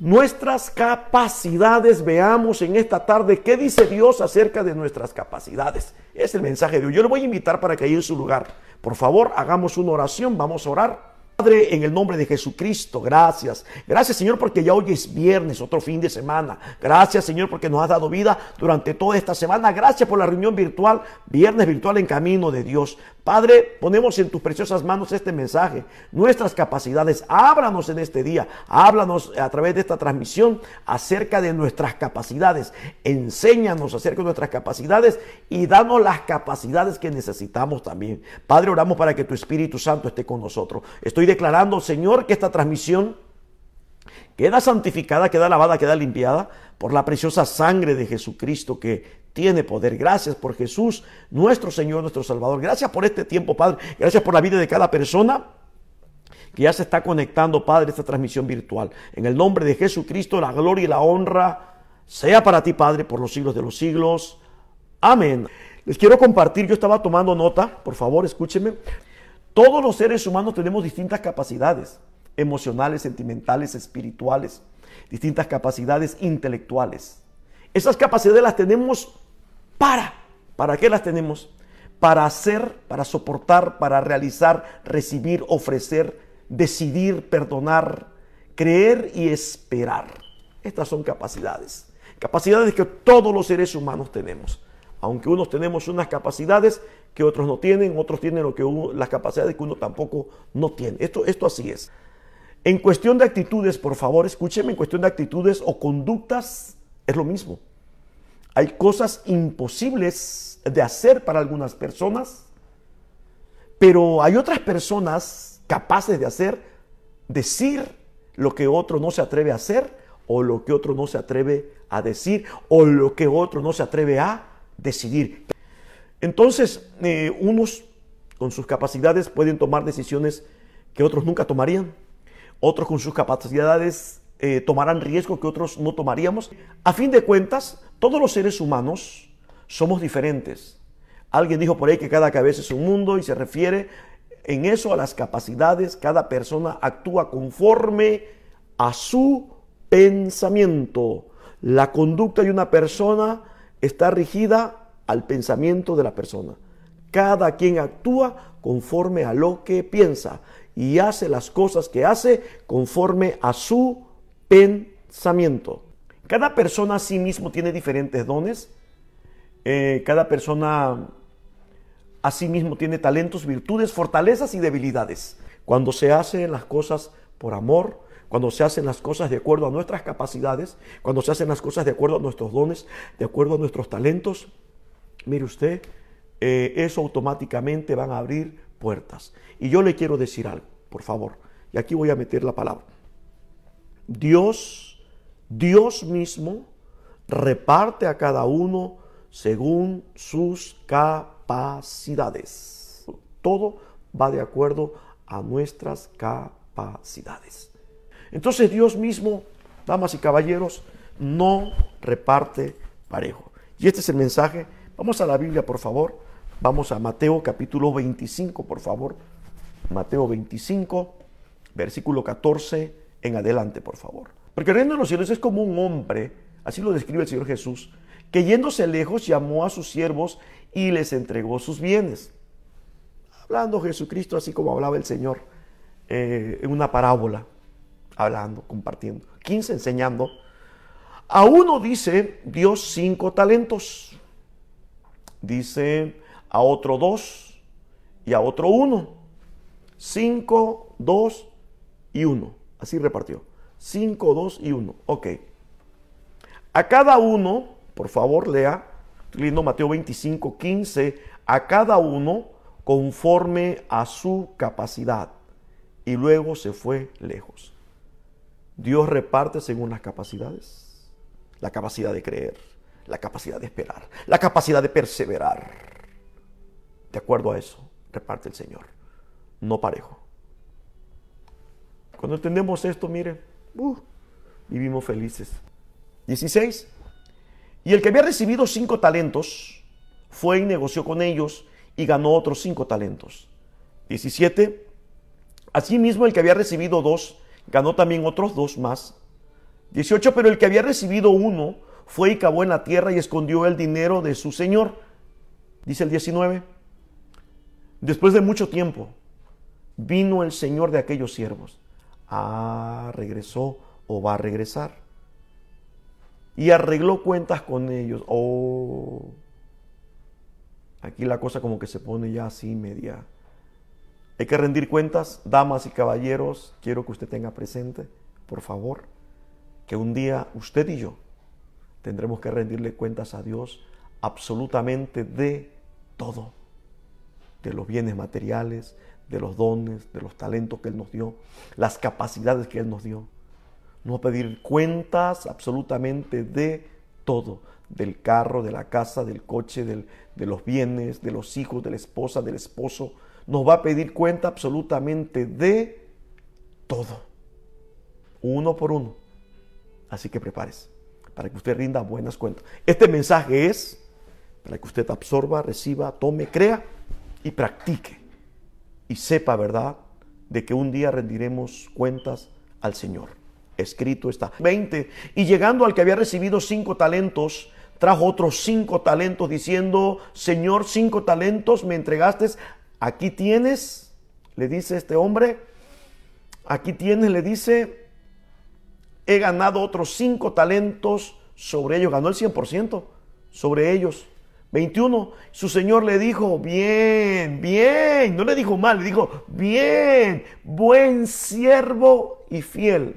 nuestras capacidades. Veamos en esta tarde qué dice Dios acerca de nuestras capacidades. Es el mensaje de Dios. Yo le voy a invitar para que ahí en su lugar, por favor, hagamos una oración. Vamos a orar. Padre, en el nombre de Jesucristo, gracias. Gracias, Señor, porque ya hoy es viernes, otro fin de semana. Gracias, Señor, porque nos has dado vida durante toda esta semana. Gracias por la reunión virtual, viernes virtual en camino de Dios. Padre, ponemos en tus preciosas manos este mensaje, nuestras capacidades. Háblanos en este día, háblanos a través de esta transmisión acerca de nuestras capacidades. Enséñanos acerca de nuestras capacidades y danos las capacidades que necesitamos también. Padre, oramos para que tu Espíritu Santo esté con nosotros. Estoy declarando, Señor, que esta transmisión queda santificada, queda lavada, queda limpiada por la preciosa sangre de Jesucristo que tiene poder. Gracias por Jesús, nuestro Señor, nuestro Salvador. Gracias por este tiempo, Padre. Gracias por la vida de cada persona que ya se está conectando, Padre, esta transmisión virtual. En el nombre de Jesucristo, la gloria y la honra sea para ti, Padre, por los siglos de los siglos. Amén. Les quiero compartir, yo estaba tomando nota, por favor, escúcheme. Todos los seres humanos tenemos distintas capacidades emocionales, sentimentales, espirituales, distintas capacidades intelectuales. Esas capacidades las tenemos para. ¿Para qué las tenemos? Para hacer, para soportar, para realizar, recibir, ofrecer, decidir, perdonar, creer y esperar. Estas son capacidades. Capacidades que todos los seres humanos tenemos. Aunque unos tenemos unas capacidades que otros no tienen, otros tienen lo que las capacidades que uno tampoco no tiene. Esto, esto así es. En cuestión de actitudes, por favor, escúcheme, en cuestión de actitudes o conductas es lo mismo. Hay cosas imposibles de hacer para algunas personas, pero hay otras personas capaces de hacer, decir lo que otro no se atreve a hacer o lo que otro no se atreve a decir o lo que otro no se atreve a decidir. Entonces, eh, unos con sus capacidades pueden tomar decisiones que otros nunca tomarían. Otros con sus capacidades eh, tomarán riesgos que otros no tomaríamos. A fin de cuentas, todos los seres humanos somos diferentes. Alguien dijo por ahí que cada cabeza es un mundo y se refiere en eso a las capacidades. Cada persona actúa conforme a su pensamiento. La conducta de una persona está rigida al pensamiento de la persona. Cada quien actúa conforme a lo que piensa y hace las cosas que hace conforme a su pensamiento. Cada persona a sí mismo tiene diferentes dones. Eh, cada persona a sí mismo tiene talentos, virtudes, fortalezas y debilidades. Cuando se hacen las cosas por amor, cuando se hacen las cosas de acuerdo a nuestras capacidades, cuando se hacen las cosas de acuerdo a nuestros dones, de acuerdo a nuestros talentos, mire usted, eh, eso automáticamente van a abrir puertas. Y yo le quiero decir algo, por favor, y aquí voy a meter la palabra. Dios, Dios mismo, reparte a cada uno según sus capacidades. Todo va de acuerdo a nuestras capacidades. Entonces Dios mismo, damas y caballeros, no reparte parejo. Y este es el mensaje. Vamos a la Biblia, por favor. Vamos a Mateo capítulo 25, por favor. Mateo 25, versículo 14 en adelante, por favor. Porque el reino de los cielos es como un hombre, así lo describe el Señor Jesús, que yéndose lejos llamó a sus siervos y les entregó sus bienes. Hablando Jesucristo así como hablaba el Señor eh, en una parábola, hablando, compartiendo. 15 enseñando. A uno dice Dios cinco talentos. Dice a otro dos y a otro uno. Cinco, dos y uno. Así repartió. Cinco, dos y uno. Ok. A cada uno, por favor, lea, leyendo Mateo 25, 15, a cada uno conforme a su capacidad. Y luego se fue lejos. Dios reparte según las capacidades. La capacidad de creer, la capacidad de esperar, la capacidad de perseverar. De acuerdo a eso, reparte el Señor. No parejo. Cuando entendemos esto, mire, uh, vivimos felices. 16. Y el que había recibido cinco talentos fue y negoció con ellos y ganó otros cinco talentos. 17. Asimismo, el que había recibido dos ganó también otros dos más. 18, pero el que había recibido uno fue y cavó en la tierra y escondió el dinero de su señor. Dice el 19. Después de mucho tiempo, vino el señor de aquellos siervos. Ah, regresó o va a regresar. Y arregló cuentas con ellos. Oh, aquí la cosa como que se pone ya así media. Hay que rendir cuentas, damas y caballeros, quiero que usted tenga presente, por favor, que un día usted y yo tendremos que rendirle cuentas a Dios absolutamente de todo, de los bienes materiales, de los dones, de los talentos que Él nos dio, las capacidades que Él nos dio. No a pedir cuentas absolutamente de todo, del carro, de la casa, del coche, de los bienes, de los hijos, de la esposa, del esposo. Nos va a pedir cuenta absolutamente de todo, uno por uno. Así que prepárese para que usted rinda buenas cuentas. Este mensaje es para que usted absorba, reciba, tome, crea y practique. Y sepa, ¿verdad?, de que un día rendiremos cuentas al Señor. Escrito está. 20. Y llegando al que había recibido cinco talentos, trajo otros cinco talentos diciendo, Señor, cinco talentos me entregaste, aquí tienes, le dice este hombre, aquí tienes, le dice, he ganado otros cinco talentos sobre ellos. Ganó el 100% sobre ellos. 21. Su señor le dijo, bien, bien. No le dijo mal, le dijo, bien, buen siervo y fiel.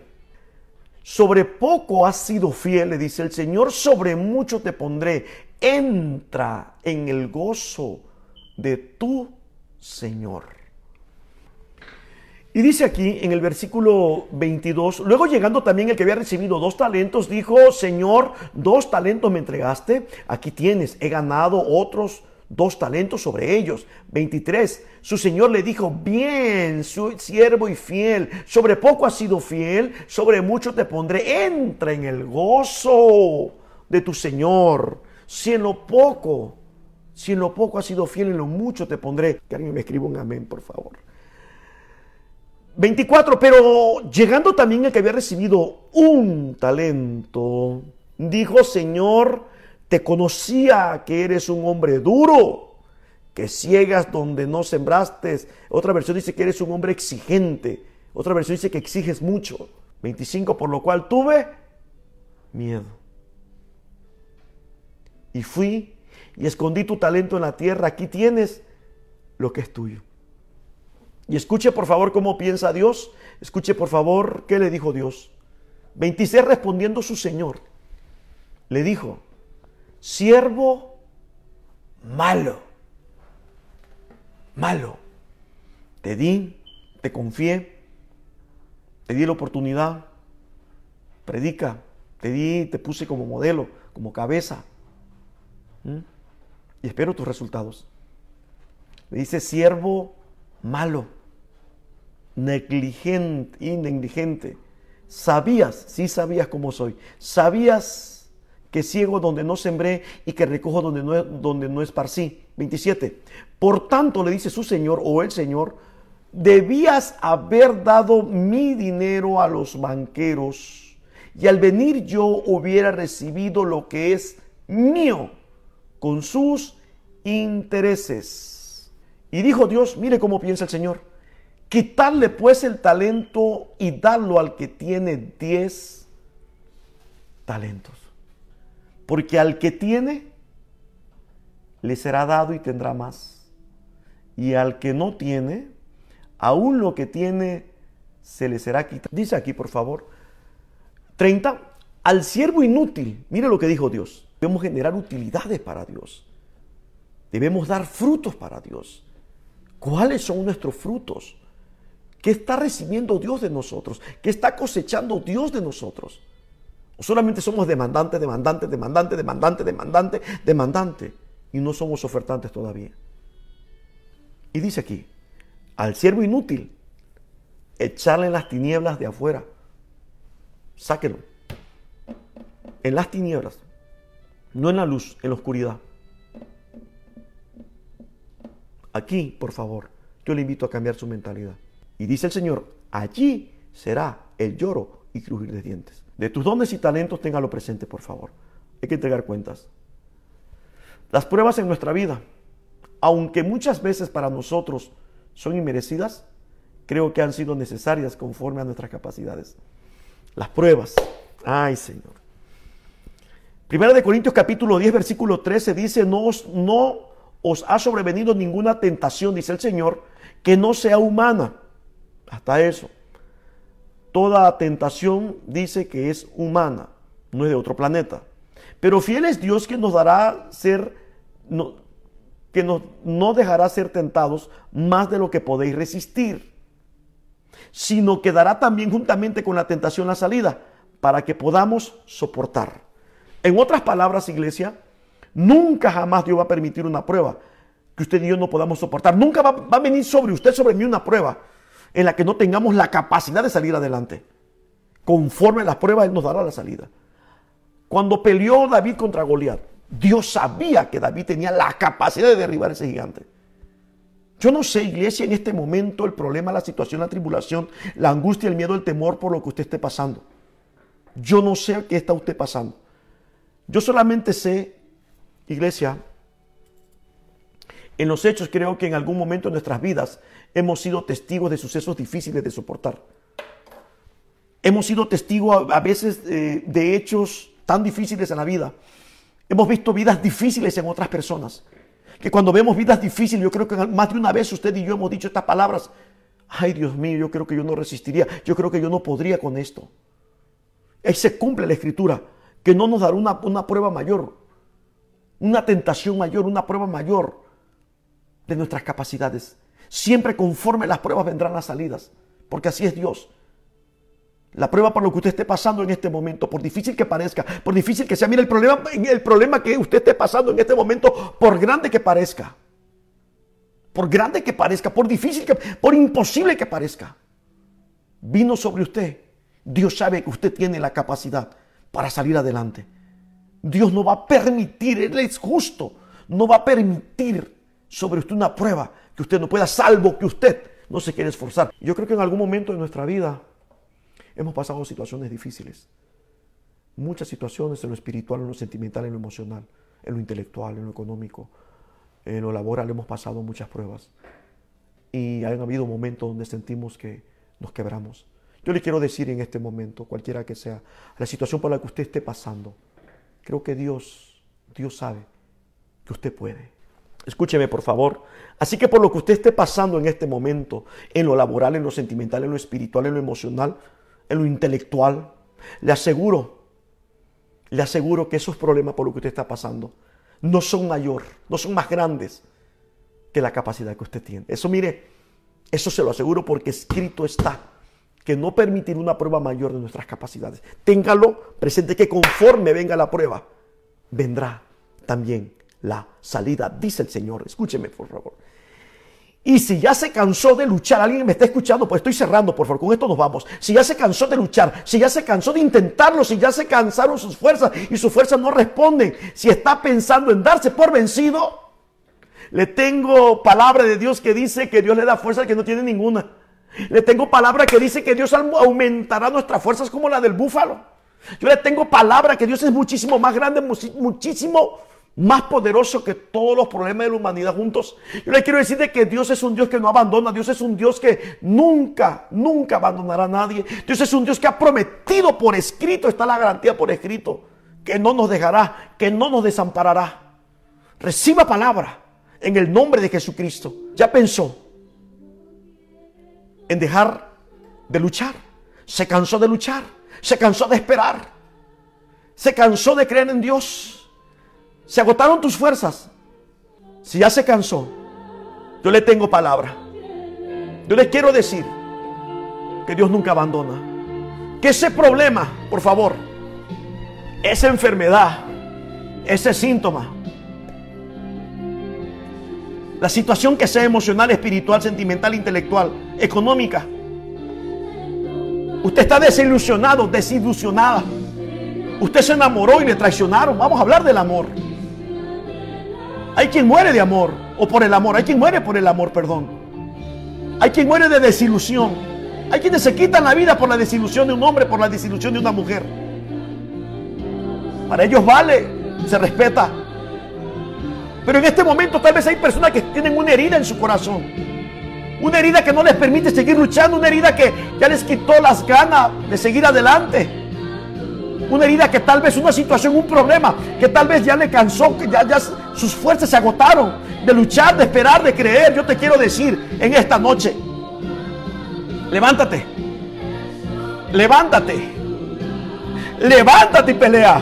Sobre poco has sido fiel, le dice el Señor, sobre mucho te pondré. Entra en el gozo de tu Señor. Y dice aquí en el versículo 22, luego llegando también el que había recibido dos talentos, dijo, Señor, dos talentos me entregaste, aquí tienes, he ganado otros dos talentos sobre ellos. 23, su Señor le dijo, bien, su siervo y fiel, sobre poco has sido fiel, sobre mucho te pondré, entra en el gozo de tu Señor. Si en lo poco, si en lo poco has sido fiel, en lo mucho te pondré. Que alguien me escriba un amén, por favor. 24, pero llegando también el que había recibido un talento, dijo, Señor, te conocía que eres un hombre duro, que ciegas donde no sembraste. Otra versión dice que eres un hombre exigente. Otra versión dice que exiges mucho. 25, por lo cual tuve miedo. Y fui y escondí tu talento en la tierra. Aquí tienes lo que es tuyo. Y escuche por favor cómo piensa Dios. Escuche por favor qué le dijo Dios. 26 respondiendo su Señor. Le dijo, siervo malo, malo. Te di, te confié, te di la oportunidad, predica, te di, te puse como modelo, como cabeza. Y espero tus resultados. Le dice, siervo malo, negligente y negligente. Sabías, sí sabías cómo soy. Sabías que ciego donde no sembré y que recojo donde no, donde no esparcí. 27. Por tanto, le dice su Señor o el Señor, debías haber dado mi dinero a los banqueros y al venir yo hubiera recibido lo que es mío con sus intereses. Y dijo Dios, mire cómo piensa el Señor, quitarle pues el talento y darlo al que tiene diez talentos. Porque al que tiene, le será dado y tendrá más. Y al que no tiene, aún lo que tiene, se le será quitado. Dice aquí, por favor, 30. Al siervo inútil, mire lo que dijo Dios. Debemos generar utilidades para Dios. Debemos dar frutos para Dios. ¿Cuáles son nuestros frutos? ¿Qué está recibiendo Dios de nosotros? ¿Qué está cosechando Dios de nosotros? ¿O solamente somos demandantes, demandantes, demandantes, demandantes, demandantes, demandantes y no somos ofertantes todavía? Y dice aquí, al siervo inútil, echarle en las tinieblas de afuera. Sáquelo. En las tinieblas, no en la luz, en la oscuridad. Aquí, por favor, yo le invito a cambiar su mentalidad. Y dice el Señor, allí será el lloro y crujir de dientes. De tus dones y talentos, téngalo presente, por favor. Hay que entregar cuentas. Las pruebas en nuestra vida, aunque muchas veces para nosotros son inmerecidas, creo que han sido necesarias conforme a nuestras capacidades. Las pruebas. Ay, Señor. Primera de Corintios capítulo 10, versículo 13 dice, no no os ha sobrevenido ninguna tentación, dice el Señor, que no sea humana. Hasta eso. Toda tentación dice que es humana, no es de otro planeta. Pero fiel es Dios que nos dará ser, no, que nos, no dejará ser tentados más de lo que podéis resistir, sino que dará también juntamente con la tentación la salida para que podamos soportar. En otras palabras, iglesia, nunca jamás Dios va a permitir una prueba que usted y yo no podamos soportar. Nunca va, a venir sobre usted, sobre mí, una prueba en la que no tengamos la capacidad de salir adelante. Conforme a las pruebas, Él nos dará la salida. Cuando peleó David contra Goliat, Dios sabía que David tenía la capacidad de derribar ese gigante. Yo no sé, iglesia, en este momento el problema, la situación, la tribulación, la angustia, el miedo, el temor por lo que usted esté pasando. Yo no sé qué está usted pasando. Yo solamente sé, iglesia, en los hechos creo que en algún momento de nuestras vidas hemos sido testigos de sucesos difíciles de soportar. Hemos sido testigos a, veces eh, de hechos tan difíciles en la vida. Hemos visto vidas difíciles en otras personas. Que cuando vemos vidas difíciles, yo creo que más de una vez usted y yo hemos dicho estas palabras. Ay, Dios mío, yo creo que yo no resistiría. Yo creo que yo no podría con esto. Ahí se cumple la escritura, que no nos dará una, una prueba mayor, una tentación mayor, una prueba mayor de nuestras capacidades. Siempre conforme las pruebas vendrán las salidas, porque así es Dios. La prueba por lo que usted esté pasando en este momento, por difícil que parezca, por difícil que sea, mira el problema, el problema que usted esté pasando en este momento, por grande que parezca, por grande que parezca, por difícil que, por imposible que parezca, vino sobre usted. Dios sabe que usted tiene la capacidad para salir adelante. Dios no va a permitir, Él es justo, no va a permitir sobre usted una prueba que usted no pueda, salvo que usted no se quiere esforzar. Yo creo que en algún momento de nuestra vida hemos pasado situaciones difíciles. Muchas situaciones en lo espiritual, en lo sentimental, en lo emocional, en lo intelectual, en lo económico, en lo laboral hemos pasado muchas pruebas. Y han habido momentos donde sentimos que nos quebramos. Yo le quiero decir en este momento, cualquiera que sea, la situación por la que usted esté pasando, creo que Dios, Dios sabe que usted puede. Escúcheme, por favor. Así que por lo que usted esté pasando en este momento, en lo laboral, en lo sentimental, en lo espiritual, en lo emocional, en lo intelectual, le aseguro, le aseguro que esos problemas por lo que usted está pasando no son mayor, no son más grandes que la capacidad que usted tiene. Eso mire, eso se lo aseguro porque escrito está que no permitir una prueba mayor de nuestras capacidades. Téngalo presente que conforme venga la prueba, vendrá también la salida, dice el Señor. Escúcheme, por favor. Y si ya se cansó de luchar, alguien me está escuchando, pues estoy cerrando, por favor, con esto nos vamos. Si ya se cansó de luchar, si ya se cansó de intentarlo, si ya se cansaron sus fuerzas y sus fuerzas no responden, si está pensando en darse por vencido, le tengo palabra de Dios que dice que Dios le da fuerza al que no tiene ninguna. Le tengo palabra que dice que Dios aumentará nuestras fuerzas como la del búfalo. Yo le tengo palabra que Dios es muchísimo más grande, muchísimo más poderoso que todos los problemas de la humanidad juntos. Yo le quiero decir de que Dios es un Dios que no abandona, Dios es un Dios que nunca, nunca abandonará a nadie. Dios es un Dios que ha prometido por escrito, está la garantía por escrito, que no nos dejará, que no nos desamparará. Reciba palabra en el nombre de Jesucristo. Ya pensó dejar de luchar. Se cansó de luchar, se cansó de esperar, se cansó de creer en Dios. Se agotaron tus fuerzas. Si ya se cansó, yo le tengo palabra. Yo le quiero decir que Dios nunca abandona. Que ese problema, por favor, esa enfermedad, ese síntoma, la situación que sea emocional, espiritual, sentimental, intelectual, económica, usted está desilusionado, desilusionada. Usted se enamoró y le traicionaron. Vamos a hablar del amor. Hay quien muere de amor o por el amor. Hay quien muere por el amor, perdón. Hay quien muere de desilusión. Hay quienes se quitan la vida por la desilusión de un hombre, por la desilusión de una mujer. Para ellos vale, se respeta. Pero en este momento tal vez hay personas que tienen una herida en su corazón. Una herida que no les permite seguir luchando, una herida que ya les quitó las ganas de seguir adelante. Una herida que tal vez una situación, un problema, que tal vez ya le cansó, que ya, ya sus fuerzas se agotaron de luchar, de esperar, de creer. Yo te quiero decir en esta noche, levántate, levántate, levántate y pelea.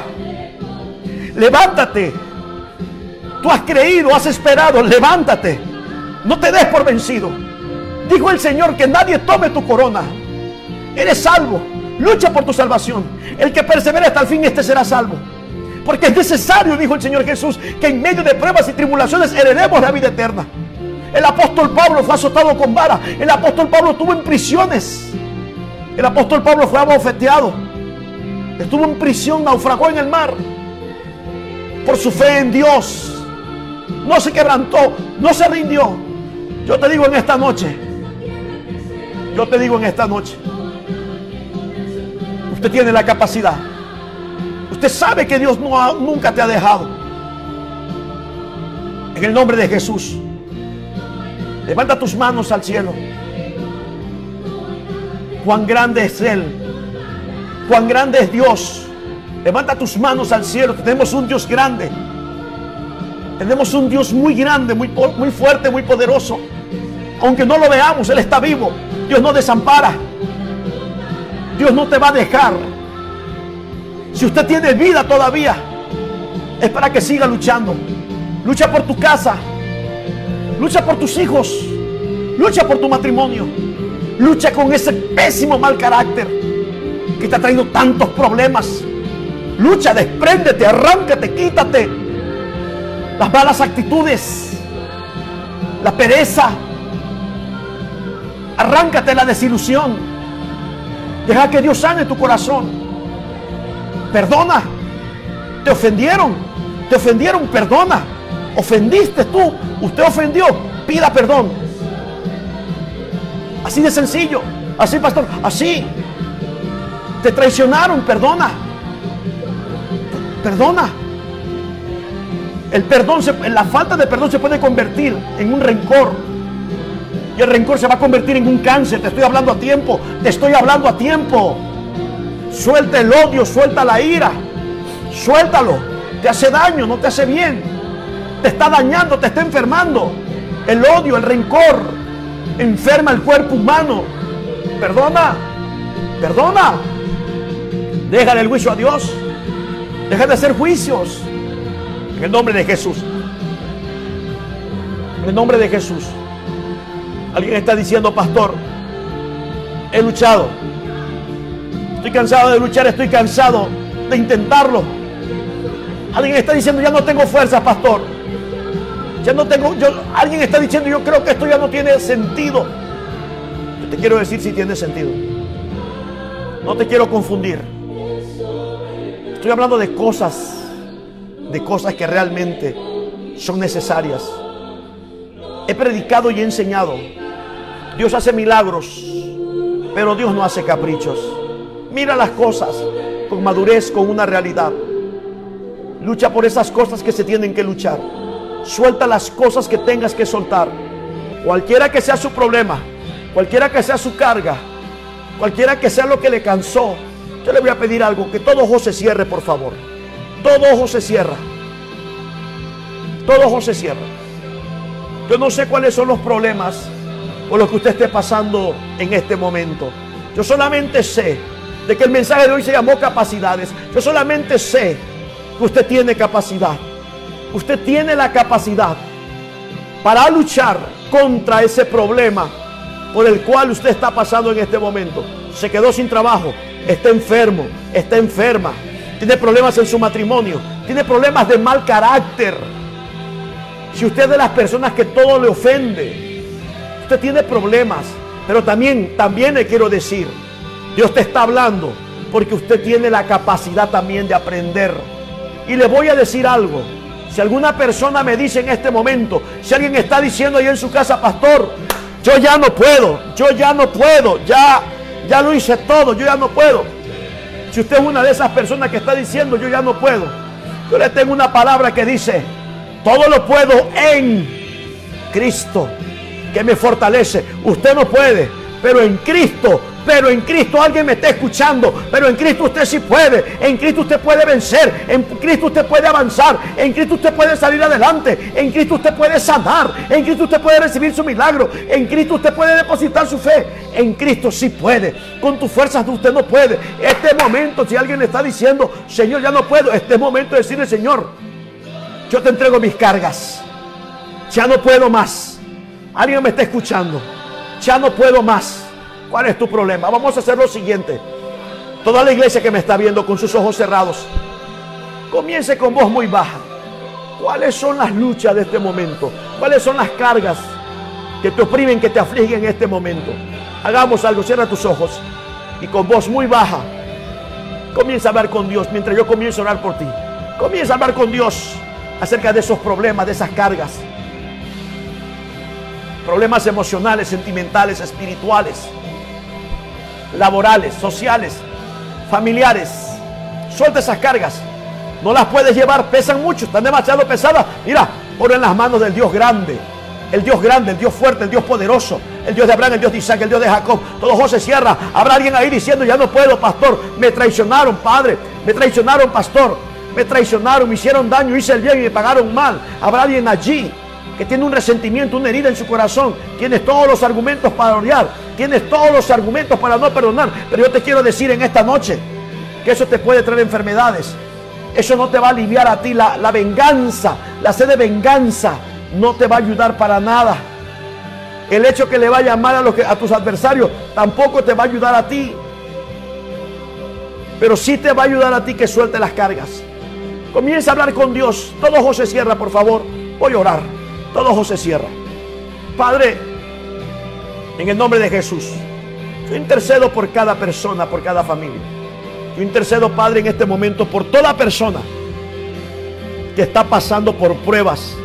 Levántate. Tú has creído, has esperado, levántate. No te des por vencido. Dijo el Señor que nadie tome tu corona. Eres salvo. Lucha por tu salvación. El que persevere hasta el fin, este será salvo. Porque es necesario, dijo el Señor Jesús, que en medio de pruebas y tribulaciones heredemos la vida eterna. El apóstol Pablo fue azotado con vara. El apóstol Pablo estuvo en prisiones. El apóstol Pablo fue abofeteado. Estuvo en prisión, naufragó en el mar. Por su fe en Dios. No se quebrantó, no se rindió. Yo te digo en esta noche. Yo te digo en esta noche. Usted tiene la capacidad. Usted sabe que Dios no nunca te ha dejado. En el nombre de Jesús. Levanta tus manos al cielo. Cuán grande es Él. Cuán grande es Dios. Levanta tus manos al cielo. Tenemos un Dios grande. Tenemos un Dios muy grande, muy, muy fuerte, muy poderoso. Aunque no lo veamos, Él está vivo. Dios no desampara. Dios no te va a dejar. Si usted tiene vida todavía, es para que siga luchando. Lucha por tu casa. Lucha por tus hijos. Lucha por tu matrimonio. Lucha con ese pésimo mal carácter que te ha traído tantos problemas. Lucha, despréndete, arráncate, quítate las malas actitudes, la pereza. Arráncate la desilusión. Deja que Dios sane tu corazón. Perdona. Te ofendieron. Te ofendieron, perdona. Ofendiste tú. Usted ofendió. Pida perdón. Así de sencillo. Así, pastor. Así. Te traicionaron. Perdona. Perdona. El perdón, la falta de perdón se puede convertir en un rencor. El rencor se va a convertir en un cáncer. Te estoy hablando a tiempo. Te estoy hablando a tiempo. Suelta el odio, suelta la ira. Suéltalo. Te hace daño, no te hace bien. Te está dañando, te está enfermando. El odio, el rencor, enferma el cuerpo humano. Perdona. Perdona. Déjale el juicio a Dios. Deja de hacer juicios. En el nombre de Jesús. En el nombre de Jesús. Alguien está diciendo, pastor, he luchado. Estoy cansado de luchar, estoy cansado de intentarlo. Alguien está diciendo, ya no tengo fuerza, pastor. Ya no tengo, yo, alguien está diciendo, yo creo que esto ya no tiene sentido. Yo te quiero decir si tiene sentido. No te quiero confundir. Estoy hablando de cosas de cosas que realmente son necesarias. He predicado y he enseñado. Dios hace milagros, pero Dios no hace caprichos. Mira las cosas con madurez, con una realidad. Lucha por esas cosas que se tienen que luchar. Suelta las cosas que tengas que soltar. Cualquiera que sea su problema, cualquiera que sea su carga, cualquiera que sea lo que le cansó, yo le voy a pedir algo, que todo ojo se cierre, por favor. Todo ojo se cierra. Todo ojo se cierra. Yo no sé cuáles son los problemas por los que usted esté pasando en este momento. Yo solamente sé de que el mensaje de hoy se llamó capacidades. Yo solamente sé que usted tiene capacidad. Usted tiene la capacidad para luchar contra ese problema por el cual usted está pasando en este momento. Se quedó sin trabajo, está enfermo, está enferma, tiene problemas en su matrimonio, tiene problemas de mal carácter. Si usted es de las personas que todo le ofende, usted tiene problemas, pero también, también le quiero decir, Dios te está hablando porque usted tiene la capacidad también de aprender. Y le voy a decir algo. Si alguna persona me dice en este momento, si alguien está diciendo ahí en su casa, pastor, yo ya no puedo, yo ya no puedo, ya Ya lo hice todo, yo ya no puedo. Si usted es una de esas personas que está diciendo, yo ya no puedo. Yo le tengo una palabra que dice, todo lo puedo en Cristo, que me fortalece. Usted no puede, pero en Cristo pero en Cristo alguien me está escuchando. Pero en Cristo usted sí puede. En Cristo usted puede vencer. En Cristo usted puede avanzar. En Cristo usted puede salir adelante. En Cristo usted puede sanar. En Cristo usted puede recibir su milagro. En Cristo usted puede depositar su fe. En Cristo sí puede. Con tus fuerzas usted no puede. Este momento, si alguien le está diciendo, Señor, ya no puedo. Este momento de decirle, Señor, yo te entrego mis cargas. Ya no puedo más. Alguien me está escuchando. Ya no puedo más. ¿Cuál es tu problema? Vamos a hacer lo siguiente. Toda la iglesia que me está viendo con sus ojos cerrados, comience con voz muy baja. ¿Cuáles son las luchas de este momento? ¿Cuáles son las cargas que te oprimen, que te afligen en este momento? Hagamos algo, cierra tus ojos y con voz muy baja comienza a hablar con Dios mientras yo comienzo a orar por ti. Comienza a hablar con Dios acerca de esos problemas, de esas cargas. Problemas emocionales, sentimentales, espirituales laborales, sociales, familiares. Suelta esas cargas. No las puedes llevar, pesan mucho, están demasiado pesadas. Mira, pon en las manos del Dios grande. El Dios grande, el Dios fuerte, el Dios poderoso, el Dios de Abraham, el Dios de Isaac, el Dios de Jacob. Todo José cierra. Habrá alguien ahí diciendo, ya no puedo, pastor. Me traicionaron, padre. Me traicionaron, pastor. Me traicionaron, me hicieron daño, hice el bien y me pagaron mal. Habrá alguien allí que tiene un resentimiento, una herida en su corazón. Tienes todos los argumentos para odiar. Tienes todos los argumentos para no perdonar. Pero yo te quiero decir en esta noche que eso te puede traer enfermedades. Eso no te va a aliviar a ti. La, la venganza, la sed de venganza, no te va a ayudar para nada. El hecho que le vaya mal a, los que, a tus adversarios tampoco te va a ayudar a ti. Pero sí te va a ayudar a ti que suelte las cargas. Comienza a hablar con Dios. Todo José cierra, por favor. Voy a orar. Todo José cierra. Padre, en el nombre de Jesús. Yo intercedo por cada persona, por cada familia. Yo intercedo, Padre, en este momento por toda persona que está pasando por pruebas,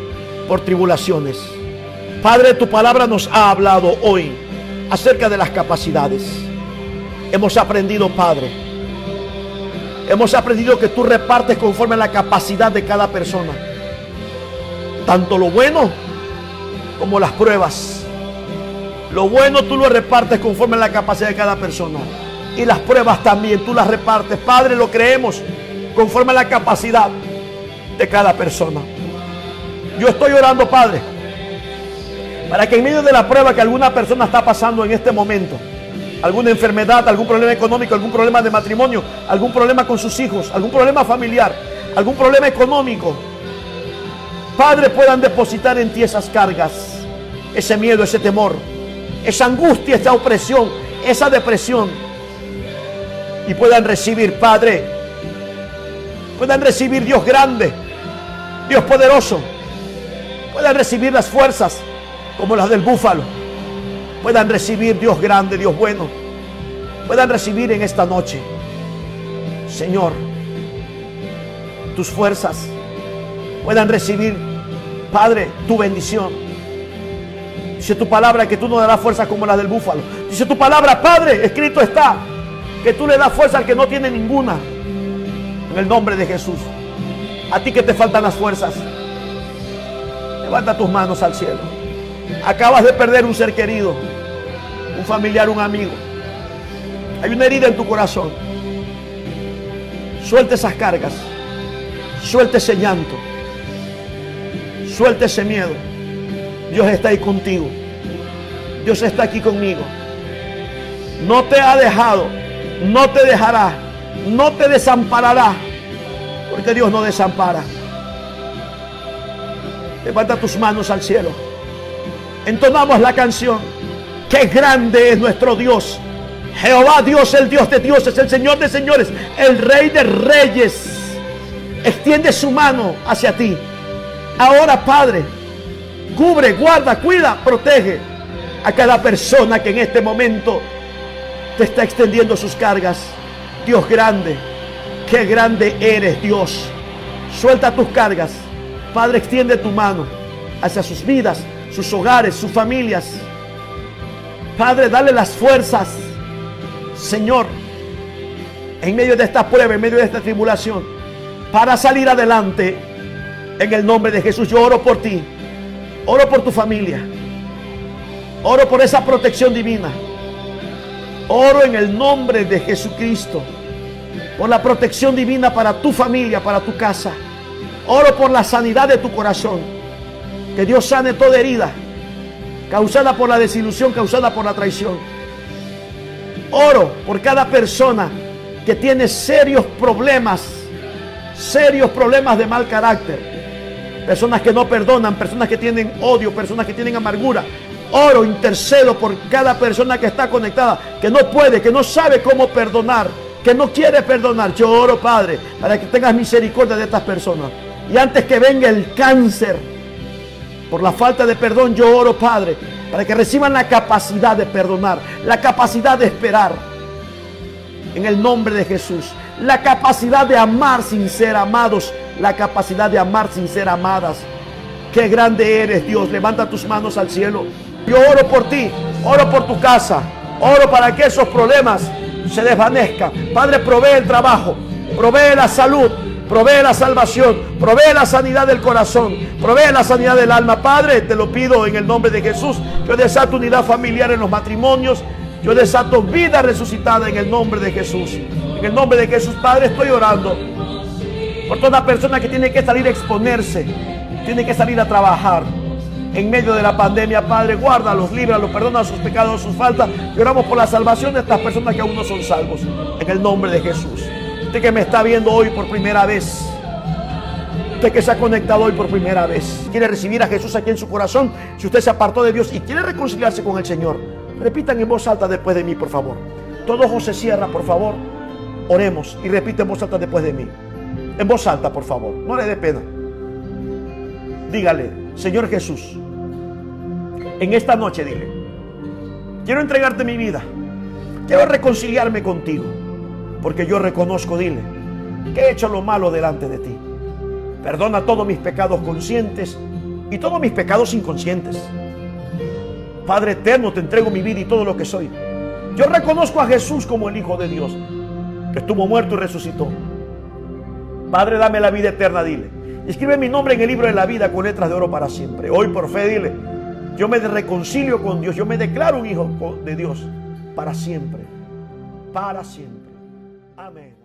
por tribulaciones. Padre, tu palabra nos ha hablado hoy acerca de las capacidades. Hemos aprendido, Padre. Hemos aprendido que tú repartes conforme a la capacidad de cada persona. Tanto lo bueno como las pruebas. Lo bueno tú lo repartes conforme a la capacidad de cada persona. Y las pruebas también tú las repartes. Padre, lo creemos conforme a la capacidad de cada persona. Yo estoy orando, Padre, para que en medio de la prueba que alguna persona está pasando en este momento, alguna enfermedad, algún problema económico, algún problema de matrimonio, algún problema con sus hijos, algún problema familiar, algún problema económico, Padre, puedan depositar en ti esas cargas, ese miedo, ese temor esa angustia, esa opresión, esa depresión. Y puedan recibir, Padre, puedan recibir Dios grande, Dios poderoso, puedan recibir las fuerzas como las del búfalo, puedan recibir Dios grande, Dios bueno, puedan recibir en esta noche, Señor, tus fuerzas, puedan recibir, Padre, tu bendición Dice tu palabra que tú no darás fuerza como la del búfalo. Dice tu palabra, Padre, escrito está, que tú le das fuerza al que no tiene ninguna. En el nombre de Jesús. A ti que te faltan las fuerzas. Levanta tus manos al cielo. Acabas de perder un ser querido, un familiar, un amigo. Hay una herida en tu corazón. Suelte esas cargas. Suelte ese llanto. Suelte ese miedo. Dios está ahí contigo. Dios está aquí conmigo. No te ha dejado, no te dejará, no te desamparará, porque Dios no desampara. Levanta tus manos al cielo. Entonamos la canción. Qué grande es nuestro Dios. Jehová Dios, el Dios de dioses, el Señor de señores, el Rey de reyes. Extiende su mano hacia ti. Ahora, Padre, Cubre, guarda, cuida, protege a cada persona que en este momento te está extendiendo sus cargas. Dios grande, qué grande eres Dios. Suelta tus cargas. Padre, extiende tu mano hacia sus vidas, sus hogares, sus familias. Padre, dale las fuerzas. Señor, en medio de esta prueba, en medio de esta tribulación, para salir adelante, en el nombre de Jesús, yo oro por ti, oro por tu familia, oro por esa protección divina, oro en el nombre de Jesucristo, por la protección divina para tu familia, para tu casa, oro por la sanidad de tu corazón, que Dios sane toda herida causada por la desilusión, causada por la traición. Oro por cada persona que tiene serios problemas, serios problemas de mal carácter. Personas que no perdonan, personas que tienen odio, personas que tienen amargura. Oro, intercedo por cada persona que está conectada, que no puede, que no sabe cómo perdonar, que no quiere perdonar. Yo oro, Padre, para que tengas misericordia de estas personas. Y antes que venga el cáncer, por la falta de perdón, yo oro, Padre, para que reciban la capacidad de perdonar, la capacidad de esperar. En el nombre de Jesús. La capacidad de amar sin ser amados. La capacidad de amar sin ser amadas. Qué grande eres, Dios. Levanta tus manos al cielo. Yo oro por ti. Oro por tu casa. Oro para que esos problemas se desvanezcan. Padre, provee el trabajo. Provee la salud Provee la salvación, provee la sanidad del corazón, provee la sanidad del alma. Padre, te lo pido en el nombre de Jesús. Yo desato unidad familiar en los matrimonios. Yo desato vida resucitada en el nombre de Jesús. En el nombre de Jesús, Padre, estoy orando por toda persona que tiene que salir a exponerse, tiene que salir a trabajar. En medio de la pandemia, Padre, guárdalos, líbralos, perdona sus pecados, sus faltas. Lloramos por la salvación de estas personas que aún no son salvos. En el nombre de Jesús. Usted que me está viendo hoy por primera vez. Usted que se ha conectado hoy por primera vez. Quiere recibir a Jesús aquí en su corazón. Si usted se apartó de Dios y quiere reconciliarse con el Señor. Repitan en voz alta después de mí, por favor. Todo se cierra, por favor. Oremos y repite en voz alta después de mí. En voz alta, por favor. No le dé pena. Dígale, Señor Jesús, en esta noche dile, quiero entregarte mi vida. Quiero reconciliarme contigo. Porque yo reconozco, dile, que he hecho lo malo delante de ti. Perdona todos mis pecados conscientes y todos mis pecados inconscientes. Padre eterno, te entrego mi vida y todo lo que soy. Yo reconozco a Jesús como el Hijo de Dios, que estuvo muerto y resucitó. Padre, dame la vida eterna, dile. Escribe mi nombre en el libro de la vida con letras de oro para siempre. Hoy por fe, dile, yo me reconcilio con Dios, yo me declaro un hijo de Dios para siempre, para siempre. Amén.